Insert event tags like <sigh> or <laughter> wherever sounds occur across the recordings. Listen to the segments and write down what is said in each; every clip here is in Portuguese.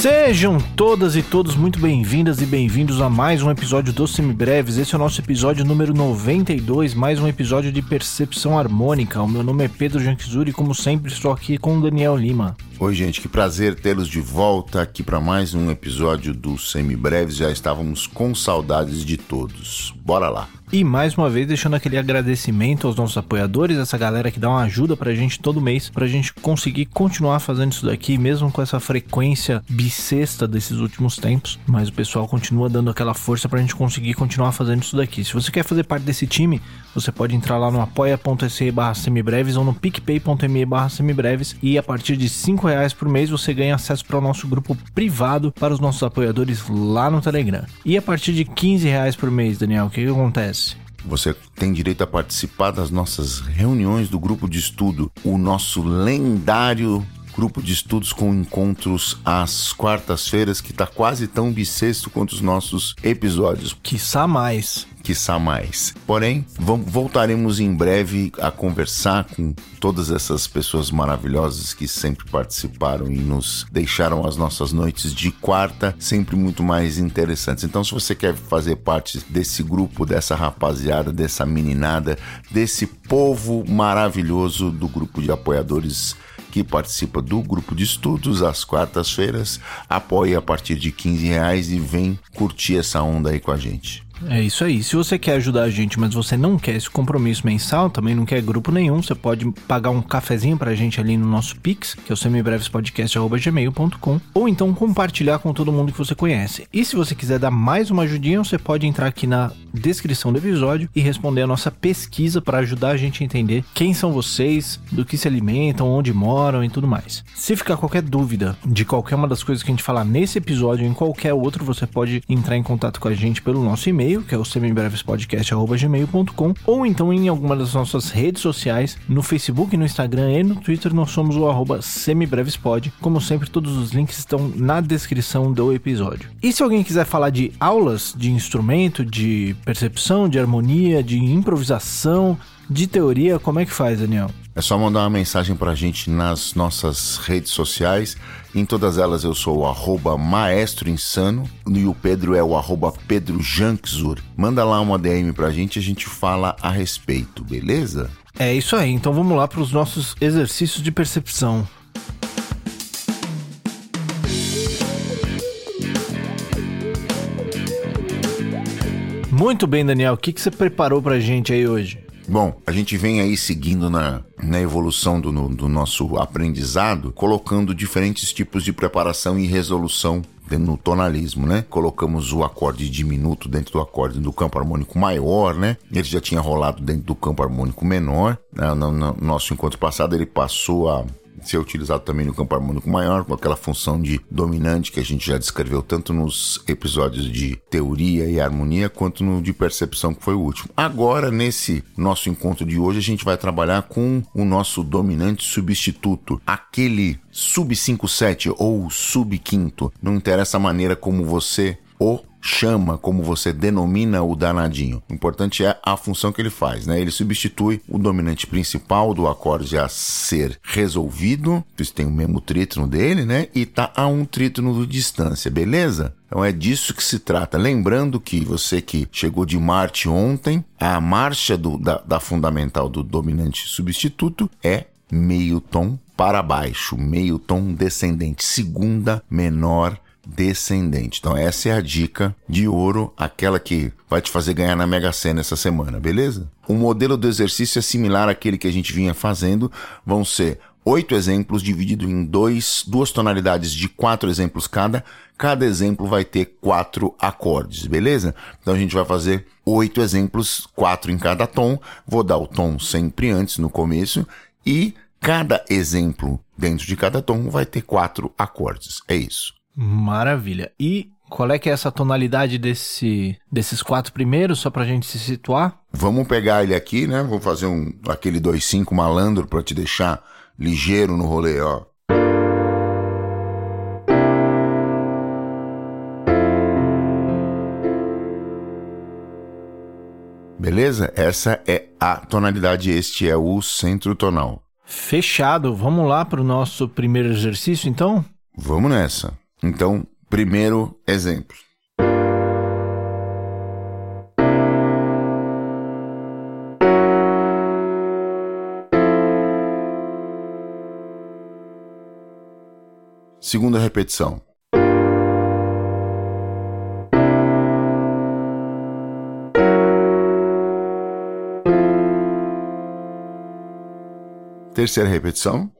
Sejam todas e todos muito bem-vindas e bem-vindos a mais um episódio do Semibreves. Esse é o nosso episódio número 92, mais um episódio de percepção harmônica. O meu nome é Pedro Janquizuri e, como sempre, estou aqui com o Daniel Lima. Oi, gente, que prazer tê-los de volta aqui para mais um episódio do Semibreves. Já estávamos com saudades de todos. Bora lá. E mais uma vez deixando aquele agradecimento aos nossos apoiadores, essa galera que dá uma ajuda pra gente todo mês, pra gente conseguir continuar fazendo isso daqui, mesmo com essa frequência bissexta desses últimos tempos. Mas o pessoal continua dando aquela força pra gente conseguir continuar fazendo isso daqui. Se você quer fazer parte desse time, você pode entrar lá no apoia.se barra semibreves ou no picpay.me barra semibreves e a partir de 5 reais por mês você ganha acesso para o nosso grupo privado para os nossos apoiadores lá no Telegram. E a partir de 15 reais por mês, Daniel, o que, que acontece? Você tem direito a participar das nossas reuniões do grupo de estudo, o nosso lendário grupo de estudos com encontros às quartas-feiras, que está quase tão bissexto quanto os nossos episódios. Quiçá mais quiçá mais. Porém, vamos, voltaremos em breve a conversar com todas essas pessoas maravilhosas que sempre participaram e nos deixaram as nossas noites de quarta sempre muito mais interessantes. Então, se você quer fazer parte desse grupo, dessa rapaziada, dessa meninada, desse povo maravilhoso do grupo de apoiadores que participa do grupo de estudos às quartas-feiras, apoie a partir de 15 reais e vem curtir essa onda aí com a gente. É isso aí. Se você quer ajudar a gente, mas você não quer esse compromisso mensal, também não quer grupo nenhum, você pode pagar um cafezinho pra gente ali no nosso Pix, que é o semibrevespodcast.gmail.com, ou então compartilhar com todo mundo que você conhece. E se você quiser dar mais uma ajudinha, você pode entrar aqui na descrição do episódio e responder a nossa pesquisa para ajudar a gente a entender quem são vocês, do que se alimentam, onde moram e tudo mais. Se ficar qualquer dúvida de qualquer uma das coisas que a gente falar nesse episódio ou em qualquer outro, você pode entrar em contato com a gente pelo nosso e-mail e-mail, que é o semibrevespodcast.gmail.com, ou então em alguma das nossas redes sociais, no Facebook, no Instagram e no Twitter, nós somos o arroba semibrevespod. Como sempre, todos os links estão na descrição do episódio. E se alguém quiser falar de aulas de instrumento, de percepção, de harmonia, de improvisação, de teoria, como é que faz, Daniel? É só mandar uma mensagem pra gente nas nossas redes sociais. Em todas elas eu sou o arroba maestro insano e o Pedro é o arroba Pedro Janksur. Manda lá uma DM pra gente e a gente fala a respeito, beleza? É isso aí, então vamos lá para os nossos exercícios de percepção. Muito bem, Daniel, o que, que você preparou pra gente aí hoje? Bom, a gente vem aí seguindo na, na evolução do, do nosso aprendizado, colocando diferentes tipos de preparação e resolução no tonalismo, né? Colocamos o acorde diminuto dentro do acorde do campo harmônico maior, né? Ele já tinha rolado dentro do campo harmônico menor. Né? No, no nosso encontro passado, ele passou a ser utilizado também no campo harmônico maior, com aquela função de dominante que a gente já descreveu tanto nos episódios de teoria e harmonia, quanto no de percepção, que foi o último. Agora, nesse nosso encontro de hoje, a gente vai trabalhar com o nosso dominante substituto, aquele sub 5-7 ou sub quinto. Não interessa a maneira como você o chama, como você denomina o danadinho. O importante é a função que ele faz, né? Ele substitui o dominante principal do acorde a ser resolvido, isso tem o mesmo trítono dele, né? E tá a um trítono de distância, beleza? Então é disso que se trata. Lembrando que você que chegou de Marte ontem, a marcha do, da, da fundamental do dominante substituto é meio tom para baixo, meio tom descendente, segunda menor descendente. Então essa é a dica de ouro, aquela que vai te fazer ganhar na Mega Sena essa semana, beleza? O modelo do exercício é similar àquele que a gente vinha fazendo, vão ser oito exemplos dividido em dois, duas tonalidades de quatro exemplos cada. Cada exemplo vai ter quatro acordes, beleza? Então a gente vai fazer oito exemplos, quatro em cada tom. Vou dar o tom sempre antes no começo e cada exemplo dentro de cada tom vai ter quatro acordes. É isso. Maravilha. E qual é que é essa tonalidade desse, desses quatro primeiros, só pra gente se situar? Vamos pegar ele aqui, né? Vou fazer um aquele 2-5 malandro pra te deixar ligeiro no rolê, ó. Beleza? Essa é a tonalidade, este é o centro tonal. Fechado. Vamos lá para o nosso primeiro exercício, então? Vamos nessa. Então, primeiro exemplo. Segunda repetição. Terceira repetição.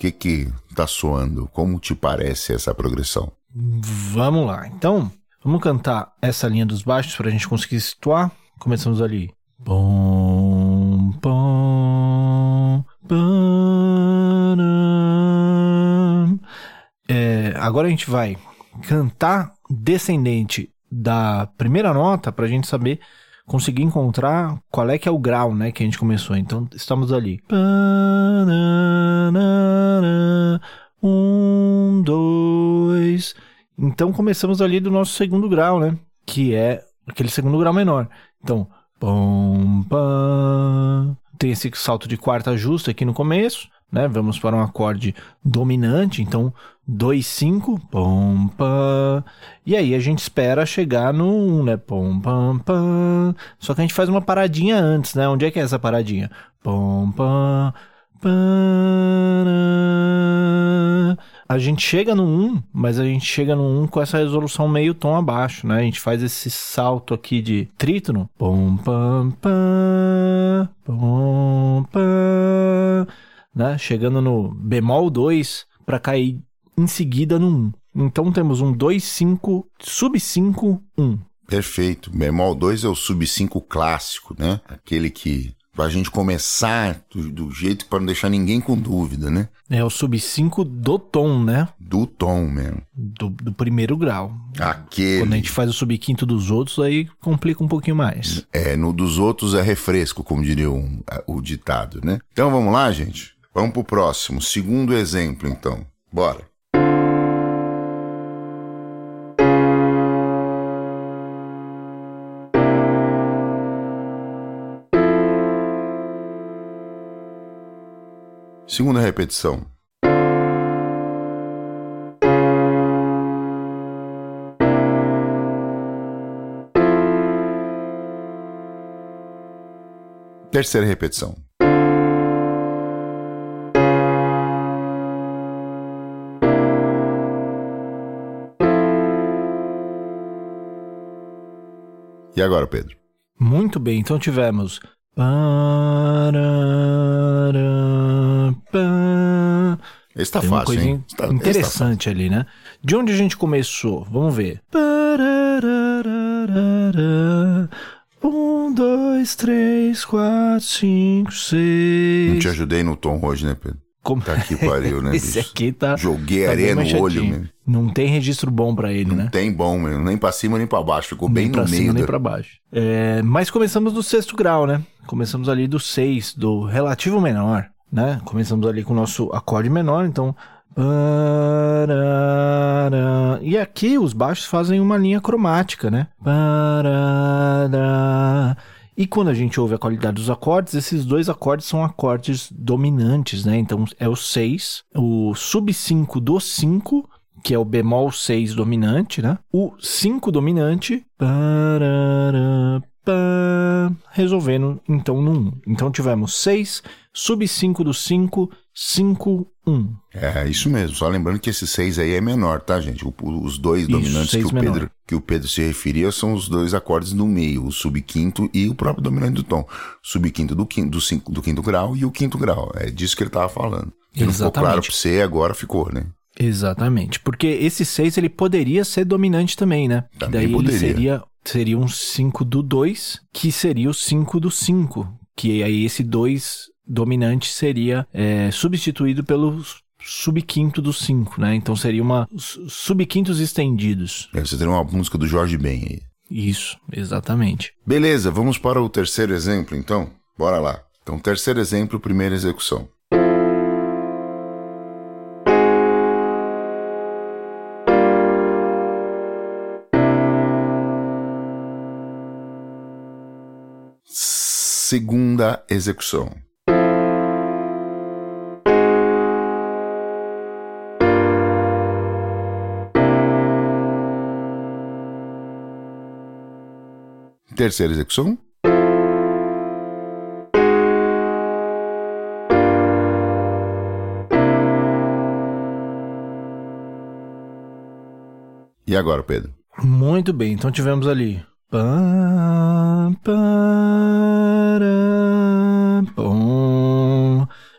Que que tá soando? Como te parece essa progressão? Vamos lá. Então, vamos cantar essa linha dos baixos para a gente conseguir situar. Começamos ali. Bom, bom, bom. É, agora a gente vai cantar descendente da primeira nota para a gente saber conseguir encontrar qual é que é o grau, né, que a gente começou. Então, estamos ali. Um, dois. Então, começamos ali do nosso segundo grau, né, que é aquele segundo grau menor. Então, pam. Tem esse salto de quarta justa aqui no começo, né? Vamos para um acorde dominante, então 2, 5, pom, pam. E aí a gente espera chegar no 1, né? Pom, pam, pam. Só que a gente faz uma paradinha antes, né? Onde é que é essa paradinha? Pom, pam. A gente chega no 1, mas a gente chega no 1 com essa resolução meio tom abaixo, né? A gente faz esse salto aqui de trítono. Pom, pam, pam né? Chegando no bemol 2 para cair em seguida no 1. Então temos um 2, 5, sub 5, 1. Perfeito. Bemol 2 é o sub 5 clássico, né? Aquele que pra gente começar do, do jeito para não deixar ninguém com dúvida, né? É o sub 5 do tom, né? Do tom mesmo. Do, do primeiro grau. Aquele. Quando a gente faz o sub quinto dos outros, aí complica um pouquinho mais. É, no dos outros é refresco, como diria um, o ditado, né? Então vamos lá, gente? Vamos pro próximo, segundo exemplo, então. Bora. Segunda repetição. Terceira repetição. E agora, Pedro? Muito bem, então tivemos. Esse tá Tem uma fácil, coisinha hein? Esse tá- interessante ali, né? De onde a gente começou? Vamos ver. Um, dois, três, quatro, cinco, Não seis. te ajudei no tom hoje, né, Pedro? Como... Tá que pariu, né, <laughs> Esse bicho? aqui tá. Joguei tá areia bem no olho, mesmo. Não tem registro bom pra ele, Não né? tem bom, mesmo. Nem pra cima, nem pra baixo. Ficou bem nem pra no cima meio. nem da- pra baixo. É, mas começamos do sexto grau, né? Começamos ali do 6, do relativo menor, né? Começamos ali com o nosso acorde menor, então. E aqui os baixos fazem uma linha cromática, né? E quando a gente ouve a qualidade dos acordes, esses dois acordes são acordes dominantes, né? Então é o 6, o sub 5 do 5, que é o bemol 6 dominante, né? O 5 dominante, resolvendo então no 1. Então tivemos 6, sub 5 do 5, 5, 1. É, isso mesmo. Só lembrando que esse 6 aí é menor, tá, gente? O- os dois Isso, dominantes que o, menor. Pedro, que o Pedro se referia são os dois acordes no meio, o subquinto e o próprio dominante do tom. Subquinto do quinto, do, cinco, do quinto grau e o quinto grau. É disso que ele tava falando. Não ficou claro pra você, agora ficou, né? Exatamente, porque esse 6 ele poderia ser dominante também, né? Também daí poderia. ele seria, seria um 5 do 2, que seria o 5 do 5, que aí esse 2 dominante seria é, substituído pelo subquinto do 5, né? Então seria uma su- subquintos estendidos. Aí Você teria uma música do Jorge Ben aí. Isso, exatamente. Beleza, vamos para o terceiro exemplo, então? Bora lá. Então, terceiro exemplo, primeira execução. segunda execução. Terceira execução. E agora, Pedro? Muito bem, então tivemos ali.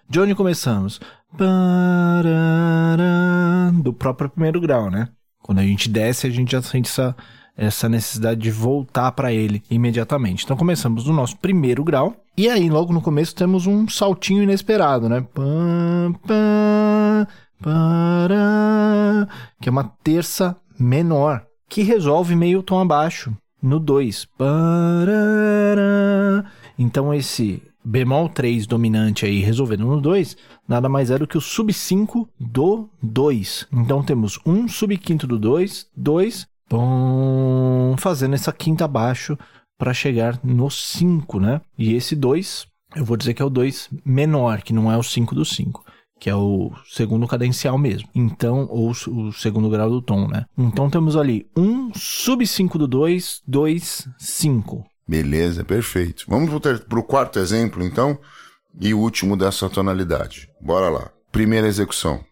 De onde começamos? Do próprio primeiro grau, né? Quando a gente desce, a gente já sente essa, essa necessidade de voltar para ele imediatamente. Então começamos no nosso primeiro grau. E aí, logo no começo, temos um saltinho inesperado, né? Pam, pam, para, que é uma terça menor, que resolve meio tom abaixo, no 2. Então esse bemol 3 dominante aí resolvendo no 2, nada mais é do que o sub 5 do 2. Então temos um sub quinto do 2, 2, fazendo essa quinta abaixo para chegar no 5, né? E esse 2, eu vou dizer que é o 2 menor, que não é o 5 do 5 que é o segundo cadencial mesmo. Então, ou o segundo grau do tom, né? Então temos ali um sub 5 do 2, 2, 5. Beleza, perfeito. Vamos para o quarto exemplo, então, e o último dessa tonalidade. Bora lá. Primeira execução.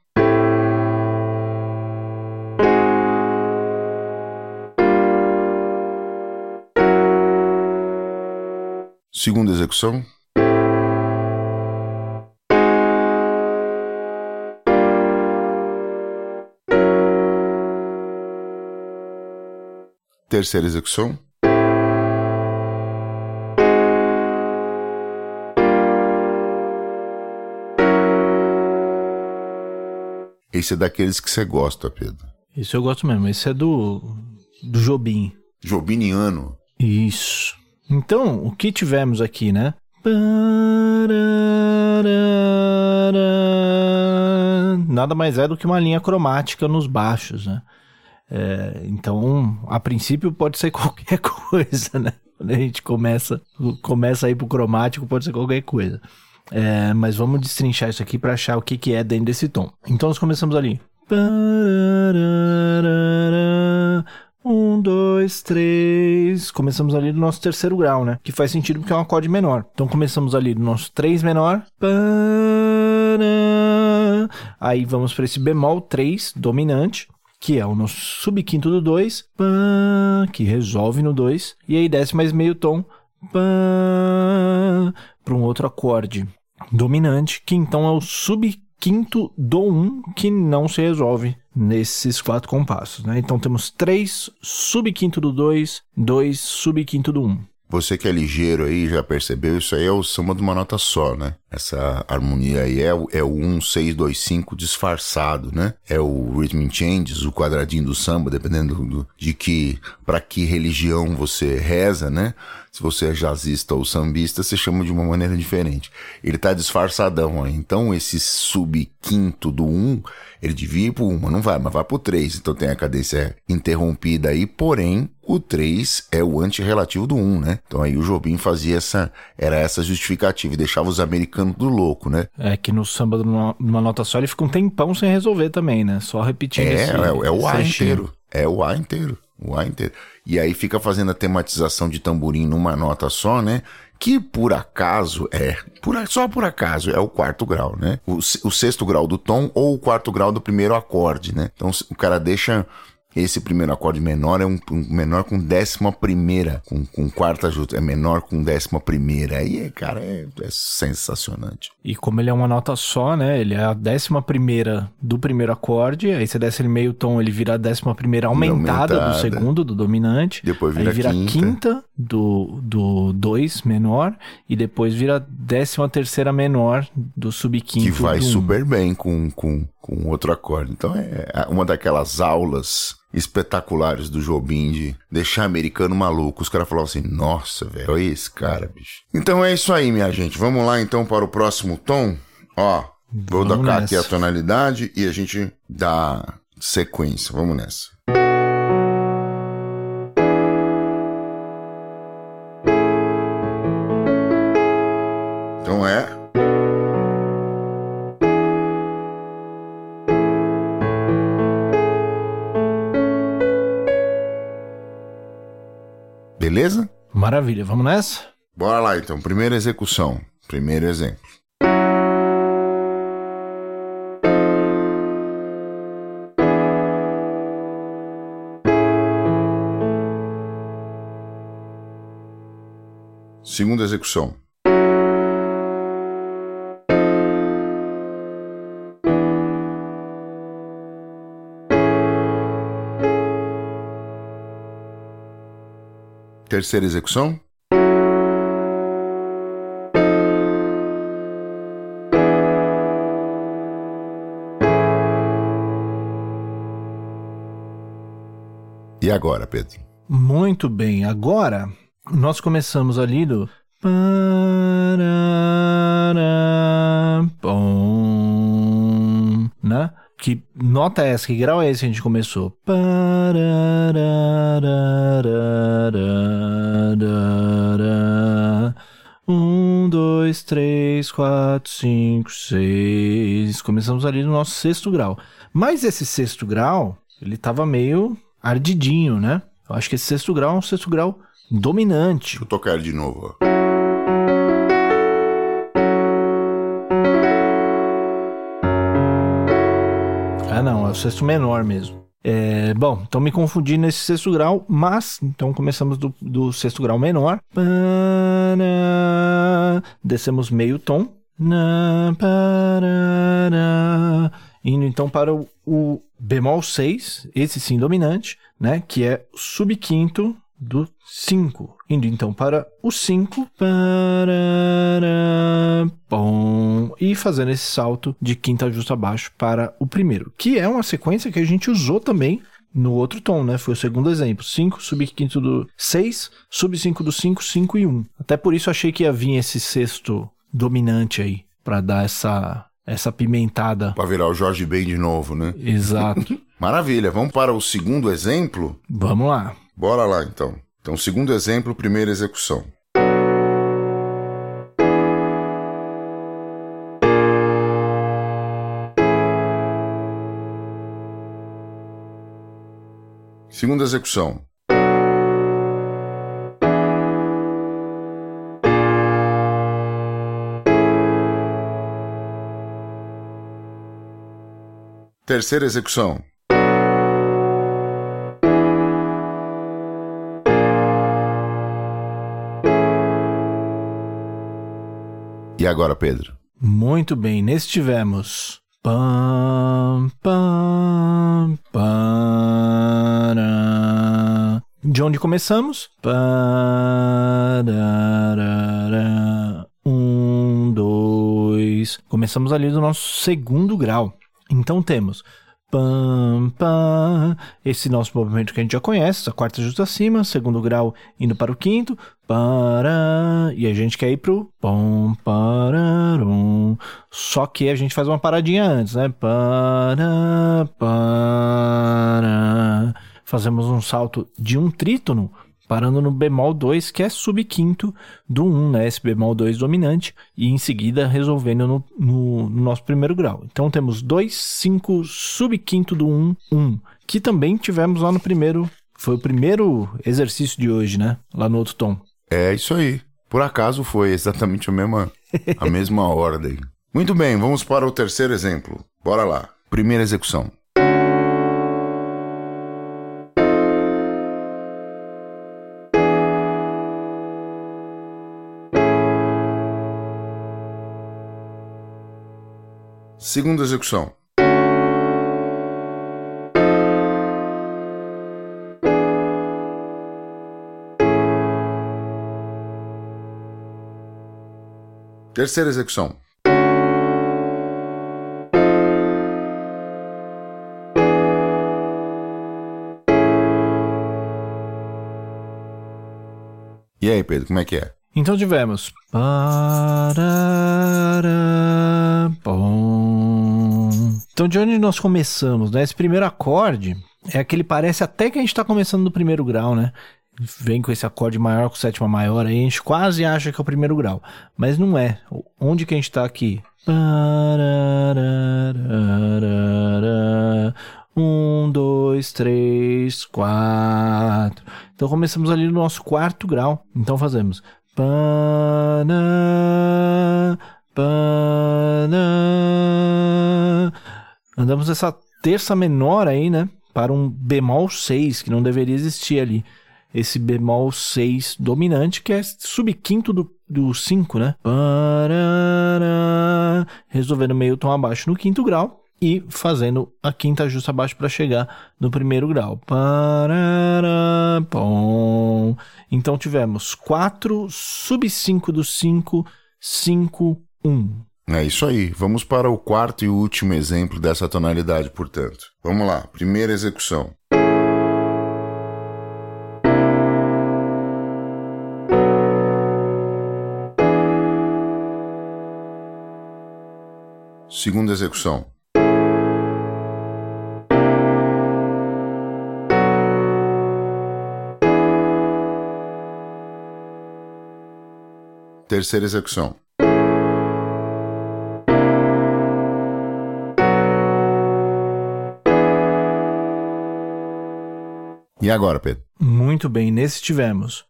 Segunda execução. Terceira execução. Esse é daqueles que você gosta, Pedro. Esse eu gosto mesmo. Esse é do, do Jobim. Jobiniano. Isso. Então, o que tivemos aqui, né? Nada mais é do que uma linha cromática nos baixos, né? É, então, a princípio pode ser <laughs> qualquer coisa, né? Quando a gente começa, começa a ir pro cromático, pode ser qualquer coisa. É, mas vamos destrinchar isso aqui para achar o que, que é dentro desse tom. Então nós começamos ali. Dois, três. Começamos ali no nosso terceiro grau, né? Que faz sentido porque é um acorde menor. Então começamos ali no nosso três menor. Aí vamos para esse bemol 3 dominante que é o nosso subquinto do 2, que resolve no 2, e aí desce mais meio tom para um outro acorde dominante, que então é o subquinto do 1, um, que não se resolve nesses quatro compassos. Né? Então temos 3 subquinto do 2, 2 subquinto do 1. Um. Você que é ligeiro aí já percebeu, isso aí é o samba de uma nota só, né? Essa harmonia aí é, é o 1, 6, 2, 5 disfarçado, né? É o rhythm changes, o quadradinho do samba, dependendo do, de que, para que religião você reza, né? Se você é jazzista ou sambista, você chama de uma maneira diferente. Ele tá disfarçadão aí. Então, esse sub-quinto do 1, um, ele devia ir pro 1, mas não vai, mas vai pro 3. Então tem a cadência interrompida aí, porém, o 3 é o antirrelativo do 1, né? Então aí o Jobim fazia essa, era essa justificativa e deixava os americanos do louco, né? É que no samba numa nota só ele fica um tempão sem resolver também, né? Só repetindo É, esse, é, é o A inteiro. É o A inteiro. O A inteiro. E aí fica fazendo a tematização de tamborim numa nota só, né? Que por acaso é, por, só por acaso, é o quarto grau, né? O, o sexto grau do tom ou o quarto grau do primeiro acorde, né? Então o cara deixa esse primeiro acorde menor é um, um menor com décima primeira, com, com quarta junto, é menor com décima primeira. Aí, cara, é, é sensacionante. E como ele é uma nota só, né? Ele é a décima primeira do primeiro acorde, aí você desce ele meio tom, ele vira a décima primeira aumentada, aumentada. do segundo, do dominante. Depois vira, aí vira quinta. quinta do, do dois menor, e depois vira décima terceira menor do subquinto. Que vai super bem com, com, com outro acorde. Então é uma daquelas aulas espetaculares do Jobim de deixar americano maluco. Os caras falavam assim: nossa, velho, olha esse cara, bicho. Então é isso aí, minha gente. Vamos lá então para o próximo tom. Ó, vou Vamos tocar nessa. aqui a tonalidade e a gente dá sequência. Vamos nessa. Então é. Maravilha, vamos nessa? Bora lá então. Primeira execução. Primeiro exemplo. Segunda execução. Terceira execução. E agora, Pedro? Muito bem, agora nós começamos ali do. Que nota é essa? Que grau é esse que a gente começou? Um, dois, três, quatro, cinco, seis. Começamos ali no nosso sexto grau. Mas esse sexto grau, ele tava meio ardidinho, né? Eu acho que esse sexto grau é um sexto grau dominante. Eu tocar de novo. Ó. Ah, não, é o sexto menor mesmo. É, bom, então me confundi nesse sexto grau, mas então começamos do, do sexto grau menor. Descemos meio tom. Indo então para o, o bemol 6, esse sim dominante, né? Que é subquinto do 5. Indo então para o 5. E fazendo esse salto de quinta justa abaixo para o primeiro. Que é uma sequência que a gente usou também no outro tom, né? Foi o segundo exemplo. 5, sub quinto do 6, sub 5 do 5, 5 e 1. Um. Até por isso achei que ia vir esse sexto dominante aí. para dar essa, essa pimentada. Para virar o Jorge Ben de novo, né? Exato. <laughs> Maravilha. Vamos para o segundo exemplo? Vamos lá. Bora lá então. Então, segundo exemplo, primeira execução. Segunda execução. Terceira execução. Agora, Pedro? Muito bem, nesse tivemos. Pam, pam. De onde começamos? Um, dois. Começamos ali do nosso segundo grau. Então temos Pam, pam. Esse nosso movimento que a gente já conhece, a quarta justa acima, segundo grau indo para o quinto, para e a gente quer ir pro pom, pararum. Só que a gente faz uma paradinha antes, né? Para, para. Fazemos um salto de um trítono parando no bemol 2, que é subquinto do 1, né? Esse bemol 2 dominante, e em seguida resolvendo no, no, no nosso primeiro grau. Então temos 2, 5, subquinto do 1, 1, que também tivemos lá no primeiro. Foi o primeiro exercício de hoje, né? Lá no outro tom. É isso aí. Por acaso foi exatamente a mesma, a mesma <laughs> ordem. Muito bem, vamos para o terceiro exemplo. Bora lá. Primeira execução. Segunda execução. Terceira execução. E aí, Pedro, como é que é? Então tivemos. Então, de onde nós começamos, né? Esse primeiro acorde é aquele parece até que a gente está começando no primeiro grau, né? vem com esse acorde maior com sétima maior aí, a gente quase acha que é o primeiro grau. Mas não é. Onde que a gente tá aqui? Um, dois, três, quatro. Então começamos ali no nosso quarto grau. Então fazemos. Andamos essa terça menor aí, né? Para um bemol 6, que não deveria existir ali. Esse bemol 6 dominante, que é subquinto do, do 5, né? Resolvendo meio tom abaixo no quinto grau e fazendo a quinta justa abaixo para chegar no primeiro grau. Então tivemos 4 sub 5 do 5, 5, 1. É isso aí. Vamos para o quarto e último exemplo dessa tonalidade, portanto. Vamos lá. Primeira execução. Segunda execução. Terceira execução. E agora, Pedro? Muito bem, nesse tivemos.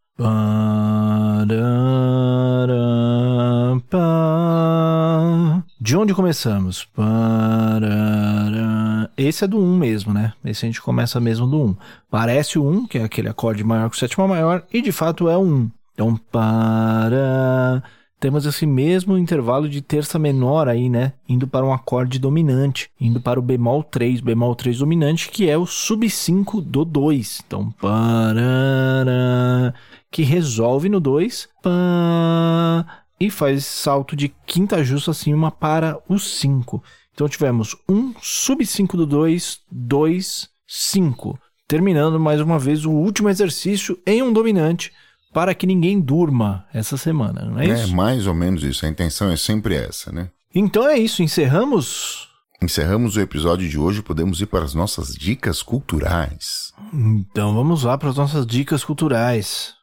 De onde começamos? Esse é do 1 mesmo, né? Esse a gente começa mesmo do 1. Parece o 1, que é aquele acorde maior o sétima maior, e de fato é o 1. Então, para. Temos esse mesmo intervalo de terça menor aí, né? Indo para um acorde dominante, indo para o bemol 3, bemol 3 dominante, que é o sub 5 do 2. Então, para que resolve no 2 pá, e faz salto de quinta justa acima para o 5. Então tivemos um sub 5 do 2, 2, 5. Terminando mais uma vez o último exercício em um dominante para que ninguém durma essa semana, não é, é isso? É mais ou menos isso. A intenção é sempre essa, né? Então é isso. Encerramos? Encerramos o episódio de hoje. Podemos ir para as nossas dicas culturais. Então vamos lá para as nossas dicas culturais.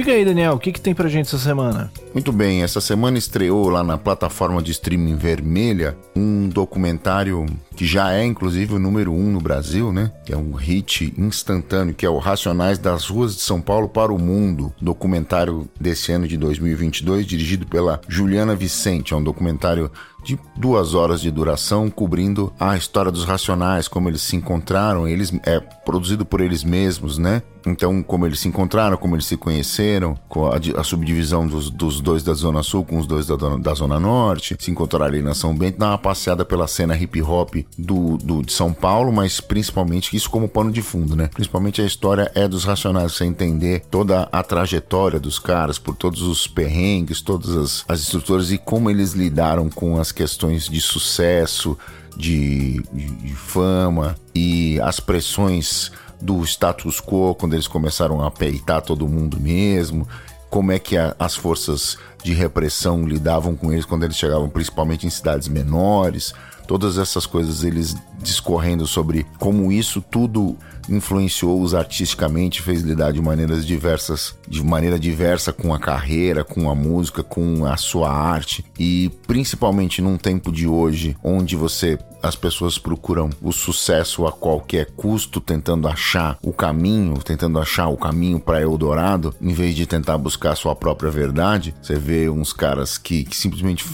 Diga aí, Daniel, o que, que tem pra gente essa semana? Muito bem, essa semana estreou lá na plataforma de streaming vermelha um documentário que já é inclusive o número um no Brasil, né? Que é um hit instantâneo, que é o Racionais das Ruas de São Paulo para o Mundo, documentário desse ano de 2022, dirigido pela Juliana Vicente. É um documentário de duas horas de duração, cobrindo a história dos Racionais, como eles se encontraram, eles é produzido por eles mesmos, né? Então, como eles se encontraram, como eles se conheceram, com a, a subdivisão dos, dos, dois da Zona Sul com os dois da, da Zona Norte, se encontraram ali na São Bento, dar uma passeada pela cena hip hop do, do, de São Paulo, mas principalmente isso como pano de fundo, né? Principalmente a história é dos Racionais, você entender toda a trajetória dos caras, por todos os perrengues, todas as, as estruturas e como eles lidaram com as questões de sucesso, de, de, de fama e as pressões do status quo, quando eles começaram a peitar todo mundo mesmo, como é que a, as forças de repressão lidavam com eles quando eles chegavam principalmente em cidades menores, todas essas coisas eles discorrendo sobre como isso tudo influenciou-os artisticamente, fez lidar de maneiras diversas, de maneira diversa com a carreira, com a música, com a sua arte e principalmente num tempo de hoje onde você as pessoas procuram o sucesso a qualquer custo, tentando achar o caminho, tentando achar o caminho para Eldorado, em vez de tentar buscar sua própria verdade. Você vê uns caras que, que simplesmente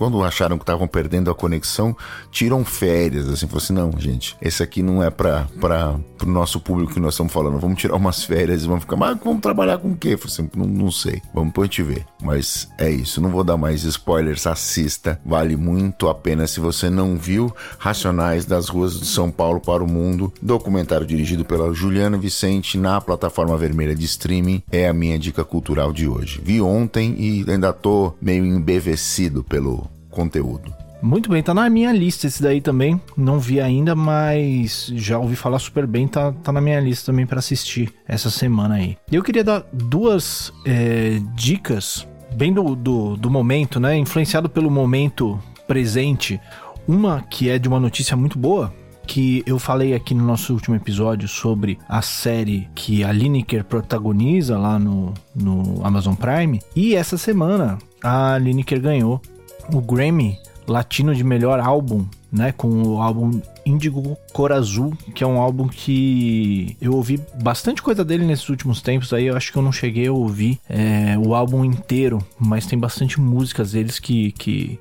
quando acharam que estavam perdendo a conexão, tiram férias, assim, falou assim, não, gente, esse aqui não é para o nosso público que nós estamos falando, vamos tirar umas férias e vamos ficar, mas vamos trabalhar com o quê? Falei assim, não, não sei, vamos depois te ver. Mas é isso, não vou dar mais spoilers, assista, vale muito a pena se você não viu Racionais das Ruas de São Paulo para o Mundo, documentário dirigido pela Juliana Vicente na plataforma vermelha de streaming, é a minha dica cultural de hoje. Vi ontem e ainda tô meio embevecido pelo conteúdo. Muito bem, tá na minha lista esse daí também. Não vi ainda, mas já ouvi falar super bem. Tá, tá na minha lista também para assistir essa semana aí. Eu queria dar duas é, dicas, bem do, do, do momento, né? Influenciado pelo momento presente. Uma que é de uma notícia muito boa, que eu falei aqui no nosso último episódio sobre a série que a Lineker protagoniza lá no, no Amazon Prime. E essa semana a Lineker ganhou o Grammy Latino de melhor álbum, né, com o álbum Índigo Cor Azul, que é um álbum que eu ouvi bastante coisa dele nesses últimos tempos. Aí eu acho que eu não cheguei a ouvir é, o álbum inteiro, mas tem bastante músicas deles que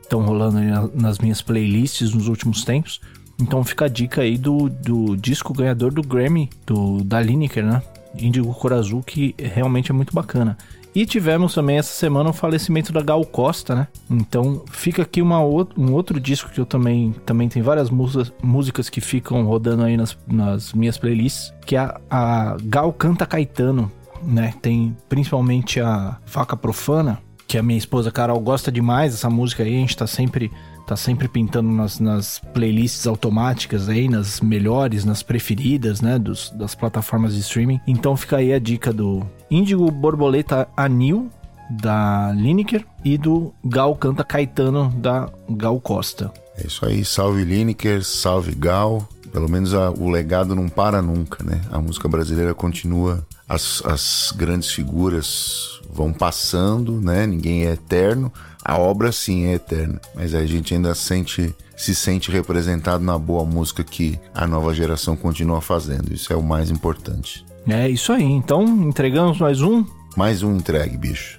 estão rolando nas minhas playlists nos últimos tempos. Então fica a dica aí do, do disco ganhador do Grammy, do, da Lineker, né? Índigo Cor Azul, que realmente é muito bacana. E tivemos também essa semana o falecimento da Gal Costa, né? Então fica aqui uma um outro disco que eu também também tem várias músicas, músicas que ficam rodando aí nas, nas minhas playlists, que é a, a Gal Canta Caetano, né? Tem principalmente a Faca Profana, que a minha esposa Carol gosta demais dessa música aí, a gente tá sempre tá sempre pintando nas, nas playlists automáticas aí, nas melhores, nas preferidas, né, dos, das plataformas de streaming. Então fica aí a dica do Índigo Borboleta Anil, da Lineker, e do Gal Canta Caetano, da Gal Costa. É isso aí, salve Lineker, salve Gal. Pelo menos a, o legado não para nunca, né? A música brasileira continua, as, as grandes figuras vão passando, né? Ninguém é eterno. A obra sim é eterna, mas a gente ainda sente se sente representado na boa música que a nova geração continua fazendo. Isso é o mais importante. É isso aí. Então, entregamos mais um? Mais um entregue, bicho.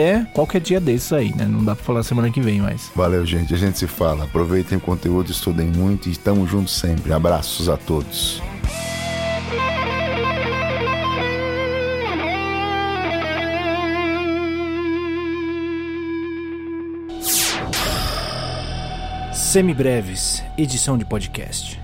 até qualquer dia desses aí, né? Não dá pra falar semana que vem, mas. Valeu, gente. A gente se fala. Aproveitem o conteúdo, estudem muito e estamos juntos sempre. Abraços a todos. Semibreves, edição de podcast.